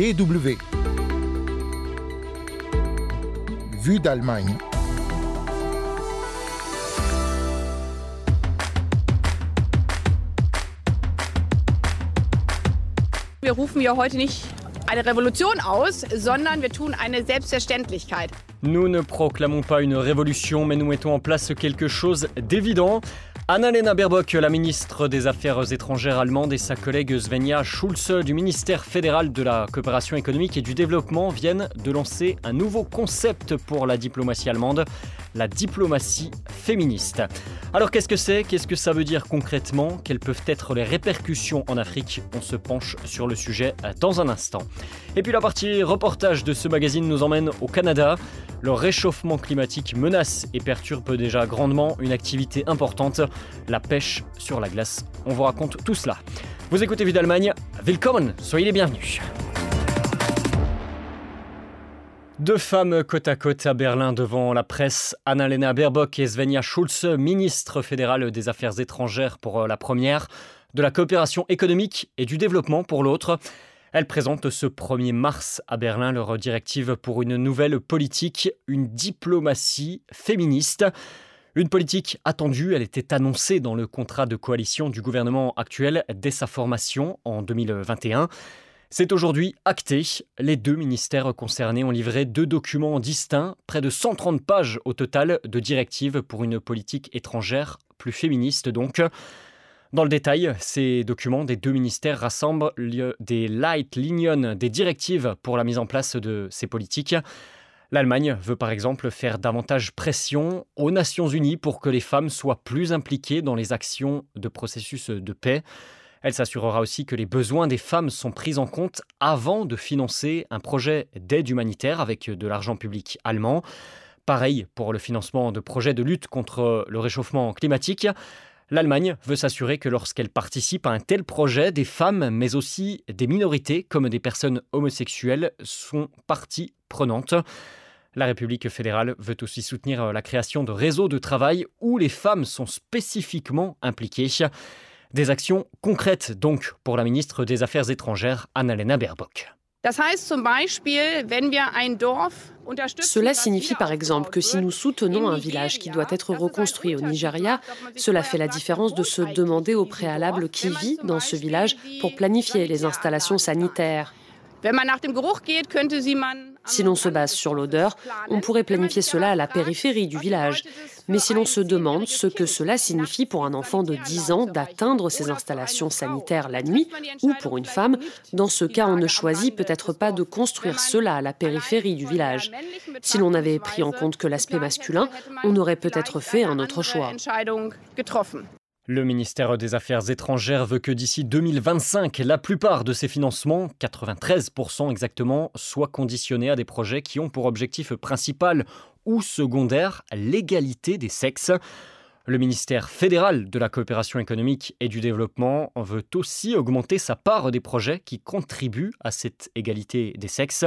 DW. Vue d'Allemagne. Wir rufen ja heute nicht eine Revolution aus, sondern wir tun eine Selbstverständlichkeit. Nous ne proclamons pas une révolution, mais nous mettons en place quelque chose d'évident. Annalena Baerbock, la ministre des Affaires étrangères allemande, et sa collègue Svenja Schulze du ministère fédéral de la coopération économique et du développement viennent de lancer un nouveau concept pour la diplomatie allemande, la diplomatie féministe. Alors qu'est-ce que c'est? Qu'est-ce que ça veut dire concrètement? Quelles peuvent être les répercussions en Afrique? On se penche sur le sujet dans un instant. Et puis la partie reportage de ce magazine nous emmène au Canada. Le réchauffement climatique menace et perturbe déjà grandement une activité importante, la pêche sur la glace. On vous raconte tout cela. Vous écoutez Vue d'Allemagne, willkommen, soyez les bienvenus. Deux femmes côte à côte à Berlin devant la presse, Annalena Baerbock et Svenja Schulze, ministre fédéral des Affaires étrangères pour la première, de la coopération économique et du développement pour l'autre. Elles présentent ce 1er mars à Berlin leur directive pour une nouvelle politique, une diplomatie féministe. Une politique attendue, elle était annoncée dans le contrat de coalition du gouvernement actuel dès sa formation en 2021. C'est aujourd'hui acté. Les deux ministères concernés ont livré deux documents distincts, près de 130 pages au total de directives pour une politique étrangère plus féministe donc. Dans le détail, ces documents des deux ministères rassemblent des light lignes, des directives pour la mise en place de ces politiques. L'Allemagne veut par exemple faire davantage pression aux Nations Unies pour que les femmes soient plus impliquées dans les actions de processus de paix. Elle s'assurera aussi que les besoins des femmes sont pris en compte avant de financer un projet d'aide humanitaire avec de l'argent public allemand. Pareil pour le financement de projets de lutte contre le réchauffement climatique. L'Allemagne veut s'assurer que lorsqu'elle participe à un tel projet, des femmes, mais aussi des minorités, comme des personnes homosexuelles, sont partie prenante. La République fédérale veut aussi soutenir la création de réseaux de travail où les femmes sont spécifiquement impliquées. Des actions concrètes donc pour la ministre des Affaires étrangères, Annalena Baerbock. Cela signifie par exemple que si nous soutenons un village qui doit être reconstruit au Nigeria, cela fait la différence de se demander au préalable qui vit dans ce village pour planifier les installations sanitaires. Si l'on se base sur l'odeur, on pourrait planifier cela à la périphérie du village. Mais si l'on se demande ce que cela signifie pour un enfant de 10 ans d'atteindre ces installations sanitaires la nuit, ou pour une femme, dans ce cas, on ne choisit peut-être pas de construire cela à la périphérie du village. Si l'on avait pris en compte que l'aspect masculin, on aurait peut-être fait un autre choix. Le ministère des Affaires étrangères veut que d'ici 2025, la plupart de ces financements, 93% exactement, soient conditionnés à des projets qui ont pour objectif principal ou secondaire l'égalité des sexes. Le ministère fédéral de la coopération économique et du développement veut aussi augmenter sa part des projets qui contribuent à cette égalité des sexes.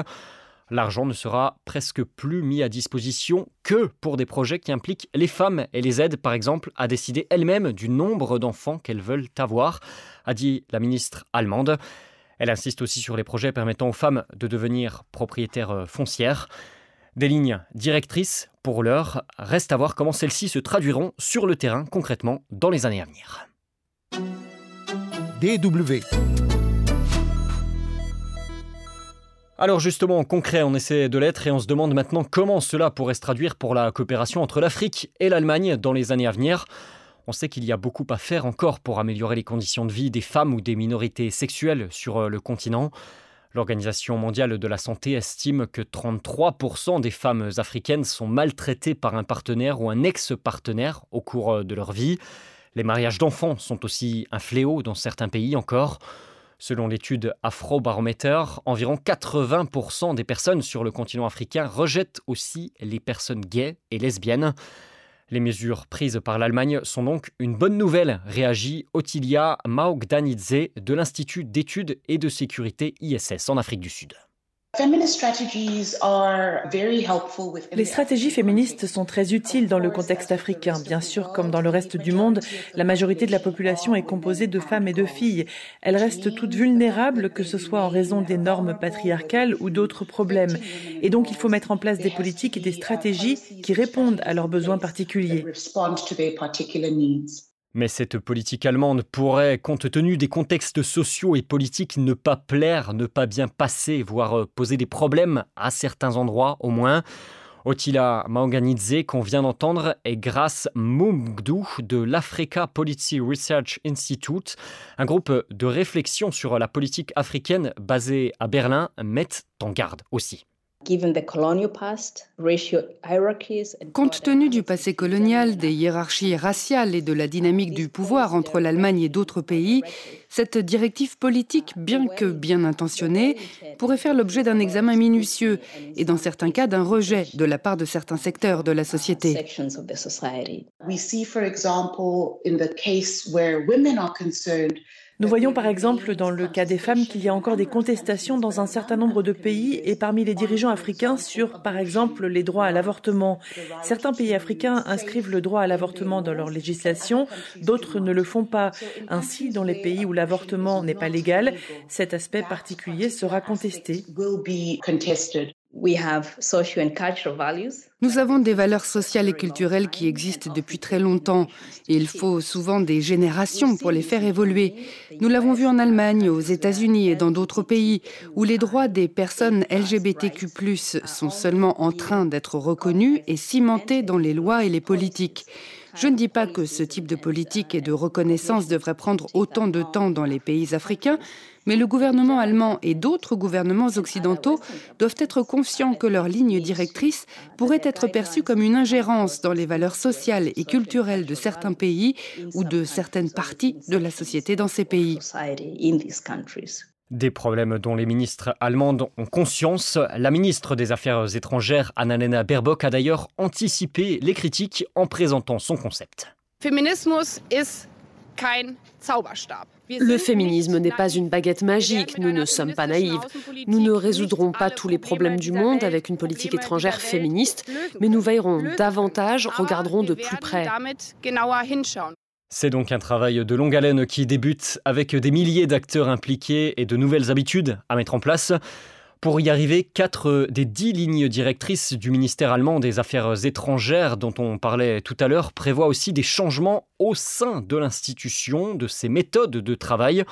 L'argent ne sera presque plus mis à disposition que pour des projets qui impliquent les femmes et les aident par exemple à décider elles-mêmes du nombre d'enfants qu'elles veulent avoir, a dit la ministre allemande. Elle insiste aussi sur les projets permettant aux femmes de devenir propriétaires foncières. Des lignes directrices, pour l'heure, reste à voir comment celles-ci se traduiront sur le terrain concrètement dans les années à venir. DW. Alors justement, en concret, on essaie de l'être et on se demande maintenant comment cela pourrait se traduire pour la coopération entre l'Afrique et l'Allemagne dans les années à venir. On sait qu'il y a beaucoup à faire encore pour améliorer les conditions de vie des femmes ou des minorités sexuelles sur le continent. L'Organisation mondiale de la santé estime que 33% des femmes africaines sont maltraitées par un partenaire ou un ex-partenaire au cours de leur vie. Les mariages d'enfants sont aussi un fléau dans certains pays encore. Selon l'étude Afrobarometer, environ 80% des personnes sur le continent africain rejettent aussi les personnes gays et lesbiennes. Les mesures prises par l'Allemagne sont donc une bonne nouvelle, réagit Otilia Maogdanidze de l'Institut d'études et de sécurité ISS en Afrique du Sud. Les stratégies féministes sont très utiles dans le contexte africain. Bien sûr, comme dans le reste du monde, la majorité de la population est composée de femmes et de filles. Elles restent toutes vulnérables, que ce soit en raison des normes patriarcales ou d'autres problèmes. Et donc, il faut mettre en place des politiques et des stratégies qui répondent à leurs besoins particuliers. Mais cette politique allemande pourrait, compte tenu des contextes sociaux et politiques, ne pas plaire, ne pas bien passer, voire euh, poser des problèmes à certains endroits au moins. Otila Maoganidze, qu'on vient d'entendre, est grâce Mumgdu de l'Africa Policy Research Institute, un groupe de réflexion sur la politique africaine basé à Berlin, met en garde aussi. Compte tenu du passé colonial, des hiérarchies raciales et de la dynamique du pouvoir entre l'Allemagne et d'autres pays, cette directive politique, bien que bien intentionnée, pourrait faire l'objet d'un examen minutieux et dans certains cas d'un rejet de la part de certains secteurs de la société. Nous voyons par exemple dans le cas des femmes qu'il y a encore des contestations dans un certain nombre de pays et parmi les dirigeants africains sur, par exemple, les droits à l'avortement. Certains pays africains inscrivent le droit à l'avortement dans leur législation, d'autres ne le font pas. Ainsi, dans les pays où l'avortement n'est pas légal, cet aspect particulier sera contesté. Nous avons des valeurs sociales et culturelles qui existent depuis très longtemps et il faut souvent des générations pour les faire évoluer. Nous l'avons vu en Allemagne, aux États-Unis et dans d'autres pays où les droits des personnes LGBTQ+ sont seulement en train d'être reconnus et cimentés dans les lois et les politiques. Je ne dis pas que ce type de politique et de reconnaissance devrait prendre autant de temps dans les pays africains, mais le gouvernement allemand et d'autres gouvernements occidentaux doivent être conscients que leur ligne directrice pourrait être perçue comme une ingérence dans les valeurs sociales et culturelles de certains pays ou de certaines parties de la société dans ces pays. Des problèmes dont les ministres allemandes ont conscience. La ministre des Affaires étrangères, Annalena Baerbock, a d'ailleurs anticipé les critiques en présentant son concept. Le féminisme n'est pas une baguette magique, nous ne sommes pas naïves. Nous ne résoudrons pas tous les problèmes du monde avec une politique étrangère féministe, mais nous veillerons davantage, regarderons de plus près. C'est donc un travail de longue haleine qui débute avec des milliers d'acteurs impliqués et de nouvelles habitudes à mettre en place. Pour y arriver, quatre des dix lignes directrices du ministère allemand des Affaires étrangères dont on parlait tout à l'heure prévoient aussi des changements au sein de l'institution, de ses méthodes de travail.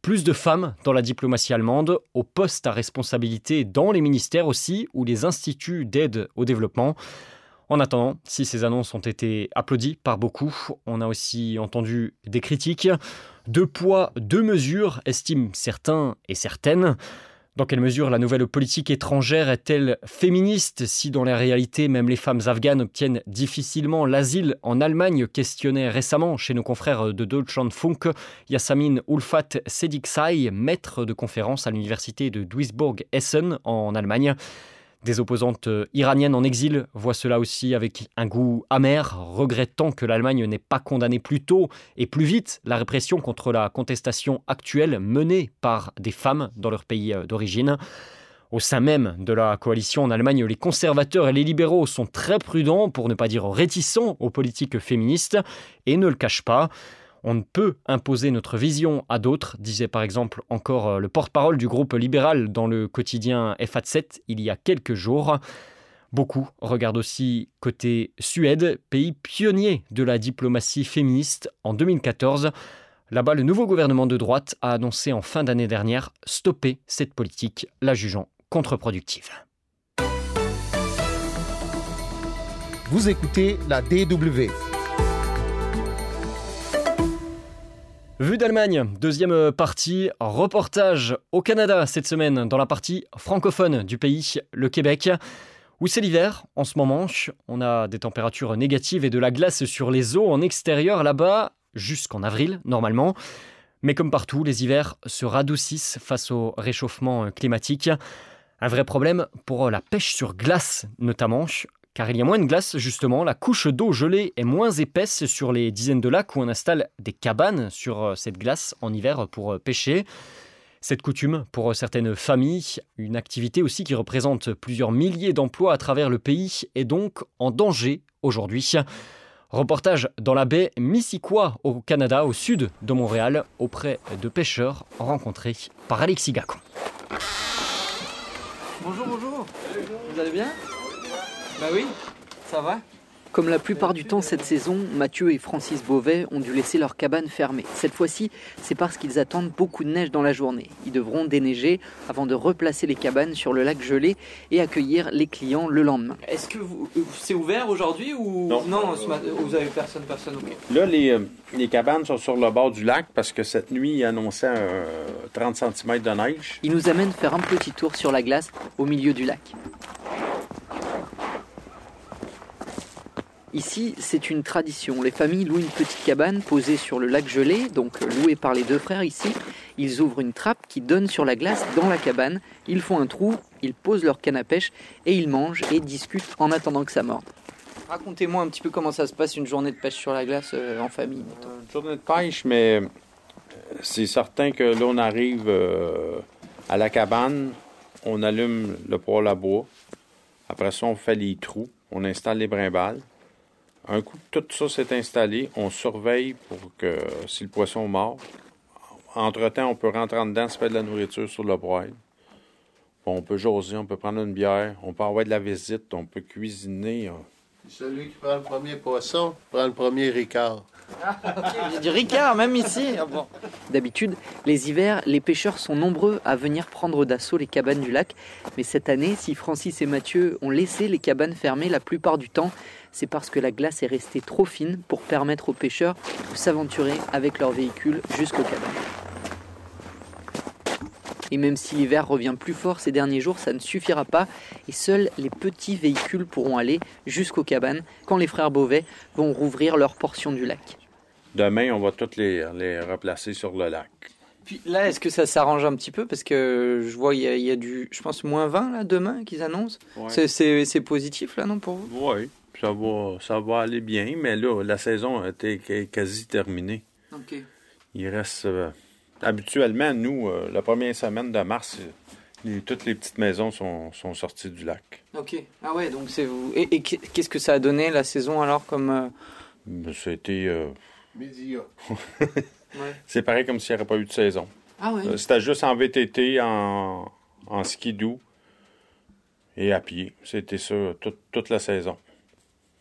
Plus de femmes dans la diplomatie allemande, aux postes à responsabilité dans les ministères aussi, ou les instituts d'aide au développement. En attendant, si ces annonces ont été applaudies par beaucoup, on a aussi entendu des critiques. Deux poids, deux mesures, estiment certains et certaines. Dans quelle mesure la nouvelle politique étrangère est-elle féministe si dans la réalité même les femmes afghanes obtiennent difficilement l'asile en Allemagne? Questionnait récemment chez nos confrères de Deutschlandfunk Yasamin Ulfat Sediksay, maître de conférence à l'université de Duisburg-Essen en Allemagne. Des opposantes euh, iraniennes en exil voient cela aussi avec un goût amer, regrettant que l'Allemagne n'ait pas condamné plus tôt et plus vite la répression contre la contestation actuelle menée par des femmes dans leur pays euh, d'origine. Au sein même de la coalition en Allemagne, les conservateurs et les libéraux sont très prudents, pour ne pas dire réticents, aux politiques féministes et ne le cachent pas. On ne peut imposer notre vision à d'autres, disait par exemple encore euh, le porte-parole du groupe libéral dans le quotidien FA7 il y a quelques jours. Beaucoup regardent aussi côté Suède, pays pionnier de la diplomatie féministe en 2014. Là-bas, le nouveau gouvernement de droite a annoncé en fin d'année dernière stopper cette politique, la jugeant contre-productive. Vous écoutez la DW. Vue d'Allemagne, deuxième partie, reportage au Canada cette semaine dans la partie francophone du pays, le Québec, où c'est l'hiver en ce moment? On a des températures négatives et de la glace sur les eaux en extérieur là-bas, jusqu'en avril normalement. Mais comme partout, les hivers se radoucissent face au réchauffement climatique. Un vrai problème pour la pêche sur glace notamment car il y a moins de glace justement, la couche d'eau gelée est moins épaisse sur les dizaines de lacs où on installe des cabanes sur euh, cette glace en hiver pour euh, pêcher. Cette coutume, pour certaines familles, une activité aussi qui représente plusieurs milliers d'emplois à travers le pays, est donc en danger aujourd'hui. Reportage dans la baie Missisquoi au Canada, au sud de Montréal, auprès de pêcheurs rencontrés par Alexis Gacon. Bonjour, bonjour. Vous allez bien? Bah oui, ça va comme la plupart du temps cette saison, Mathieu et Francis Beauvais ont dû laisser leur cabane fermée. Cette fois-ci, c'est parce qu'ils attendent beaucoup de neige dans la journée. Ils devront déneiger avant de replacer les cabanes sur le lac gelé et accueillir les clients le lendemain. Est-ce que c'est ouvert aujourd'hui ou? Non, vous avez personne, personne Là, les, euh, les, cabanes sont sur le bord du lac parce que cette nuit, il annonçait 30 cm de neige. Il nous amène faire un petit tour sur la glace au milieu du lac. Ici, c'est une tradition. Les familles louent une petite cabane posée sur le lac gelé, donc louée par les deux frères ici. Ils ouvrent une trappe qui donne sur la glace dans la cabane. Ils font un trou, ils posent leur canne à pêche et ils mangent et discutent en attendant que ça morde. Racontez-moi un petit peu comment ça se passe une journée de pêche sur la glace euh, en famille. Une journée de pêche, mais euh, c'est certain que là on arrive euh, à la cabane, on allume le poêle à bois. Après ça, on fait les trous, on installe les brimbales. Un coup tout ça s'est installé, on surveille pour que si le poisson mord, entre-temps, on peut rentrer en dedans, se faire de la nourriture sur le poêle. On peut jaser, on peut prendre une bière, on peut avoir de la visite, on peut cuisiner. Hein. Celui qui prend le premier poisson prend le premier ricard. Il y a du ricard même ici. Ah, D'habitude, les hivers, les pêcheurs sont nombreux à venir prendre d'assaut les cabanes du lac. Mais cette année, si Francis et Mathieu ont laissé les cabanes fermées la plupart du temps, c'est parce que la glace est restée trop fine pour permettre aux pêcheurs de s'aventurer avec leur véhicule jusqu'aux cabanes. Et même si l'hiver revient plus fort ces derniers jours, ça ne suffira pas et seuls les petits véhicules pourront aller jusqu'aux cabanes quand les frères Beauvais vont rouvrir leur portion du lac. Demain, on va toutes les, les replacer sur le lac. Puis là, est-ce que ça s'arrange un petit peu? Parce que je vois, il y, a, du, je pense, moins 20 là, demain qu'ils annoncent. C'est positif là, non, pour vous? Oui ça va, ça va aller bien, mais là, la saison était quasi terminée. OK. Il reste. Euh, habituellement, nous, euh, la première semaine de mars, toutes les petites maisons sont, sorties du lac. OK. Ah ouais, donc c'est vous. Et, qu'est-ce que ça a donné la saison alors comme. Euh... Ben, C'était. Euh... C'est pareil comme s'il n'y avait pas eu de saison. Ah ouais. C'était juste en VTT, en, en ski doux et à pied. C'était ça toute la saison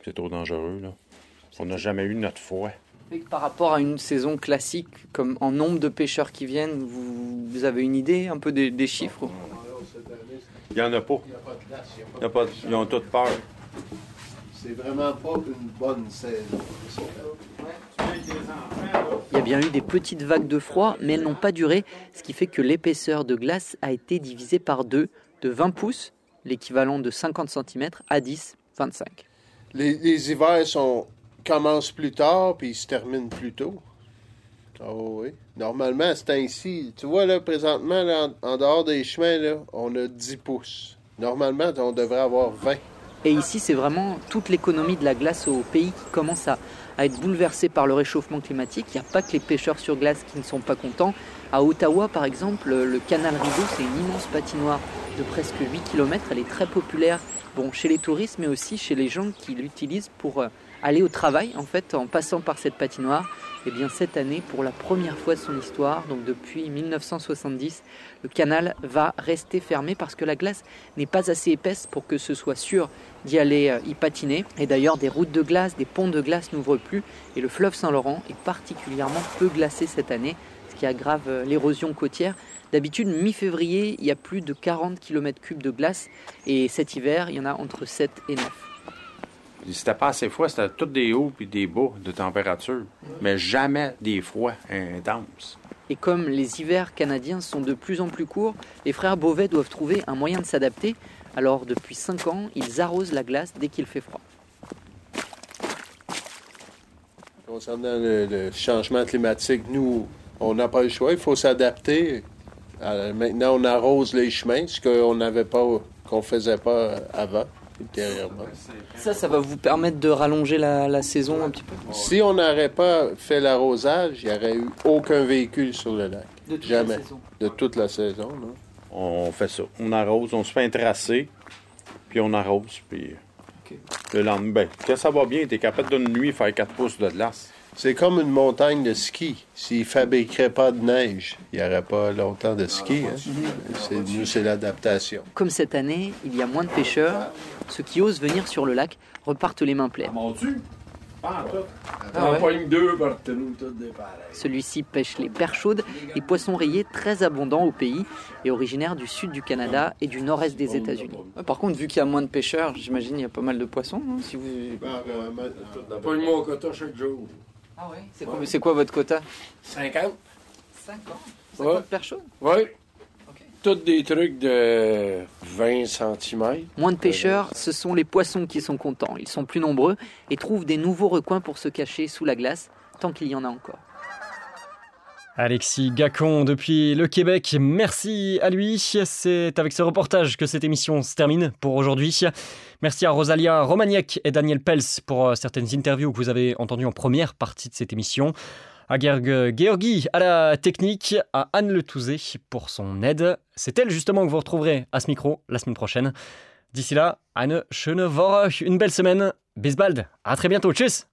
c'est trop dangereux. Là. On n'a jamais eu notre foi. Par rapport à une saison classique, comme en nombre de pêcheurs qui viennent, vous, avez une idée un peu des, chiffres Il n'y en a pas. Il y a pas ils ont toutes peur. C'est vraiment pas une bonne saison. Il y a bien eu des petites vagues de froid, mais elles n'ont pas duré, ce qui fait que l'épaisseur de glace a été divisée par deux, de 20 pouces, l'équivalent de 50 cm, à 10, 25 les, hivers sont, commencent plus tard puis se terminent plus tôt. Oh oui. Normalement, c'est ainsi. Tu vois, là, présentement, en, dehors des chemins, là, on a 10 pouces. Normalement, on devrait avoir 20. Et ici, c'est vraiment toute l'économie de la glace au pays qui commence à, à être bouleversée par le réchauffement climatique. Il n'y a pas que les pêcheurs sur glace qui ne sont pas contents. À Ottawa, par exemple, le canal Rideau, c'est une immense patinoire de presque 8 km. Elle est très populaire bon, chez les touristes, mais aussi chez les gens qui l'utilisent pour euh, aller au travail, en fait, en passant par cette patinoire. Et eh bien cette année, pour la première fois de son histoire, donc depuis 1970, le canal va rester fermé parce que la glace n'est pas assez épaisse pour que ce soit sûr d'y aller euh, y patiner. Et d'ailleurs, des routes de glace, des ponts de glace n'ouvrent plus et le fleuve Saint-Laurent est particulièrement peu glacé cette année, qui aggrave euh, l'érosion côtière. D'habitude, mi-février, il y a plus de 40 km3 de glace et cet hiver, il y en a entre 7 et 9. C'était pas assez froid, c'était tout des hauts et des bas de température, mais jamais des froids intenses. Et comme les hivers canadiens sont de plus en plus courts, les frères Beauvais doivent trouver un moyen de s'adapter. Alors depuis 5 ans, ils arrosent la glace dès qu'il fait froid. Concernant le changement climatique, nous, on n'a pas le choix, il faut s'adapter. Euh, maintenant, on arrose les chemins, ce qu'on n'avait pas, qu'on faisait pas avant. ultérieurement. Ça, ça va vous permettre de rallonger la, saison un petit peu Si on n'aurait pas fait l'arrosage, il n'y aurait eu aucun véhicule sur le lac. De toute Jamais. la saison De toute la saison, non? On fait ça. On arrose, on se fait un tracé, puis on arrose, puis le lendemain, ben, quand ça va bien, t'es capable d'une nuit faire 4 pouces de glace. C'est comme une montagne de ski. S'ils ne fabriqueraient pas de neige, il n'y aurait pas longtemps de ski. hein. C'est, nous, c'est l'adaptation. Comme cette année, il y a moins de pêcheurs, ceux qui osent venir sur le lac repartent les mains pleines. Ah ouais. Celui-ci pêche les perches chaudes et poissons rayés très abondants au pays et originaires du sud du Canada et du nord-est des États-Unis. Par contre, vu qu'il y a moins de pêcheurs, j'imagine il y a pas mal de poissons. non si vous... Ah ouais C'est quoi, votre quota? 50. 50. Ouais. 50 perches chaudes Oui. Ok. Toutes des trucs de 20 cm. Moins de pêcheurs, ce sont les poissons qui sont contents. Ils sont plus nombreux et trouvent des nouveaux recoins pour se cacher sous la glace, tant qu'il y en a encore. Alexis Gacon depuis le Québec, merci à lui. C'est avec ce reportage que cette émission se termine pour aujourd'hui. Merci à Rosalia Romagnac et Daniel Pels pour euh, certaines interviews que vous avez entendues en première partie de cette émission. À Gerg Georgi à la technique, à Anne Le Touzé pour son aide. C'est elle justement que vous retrouverez à ce micro la semaine prochaine. D'ici là, Anne Schöne Woche, une belle semaine. Bis bald, à très bientôt, tchuss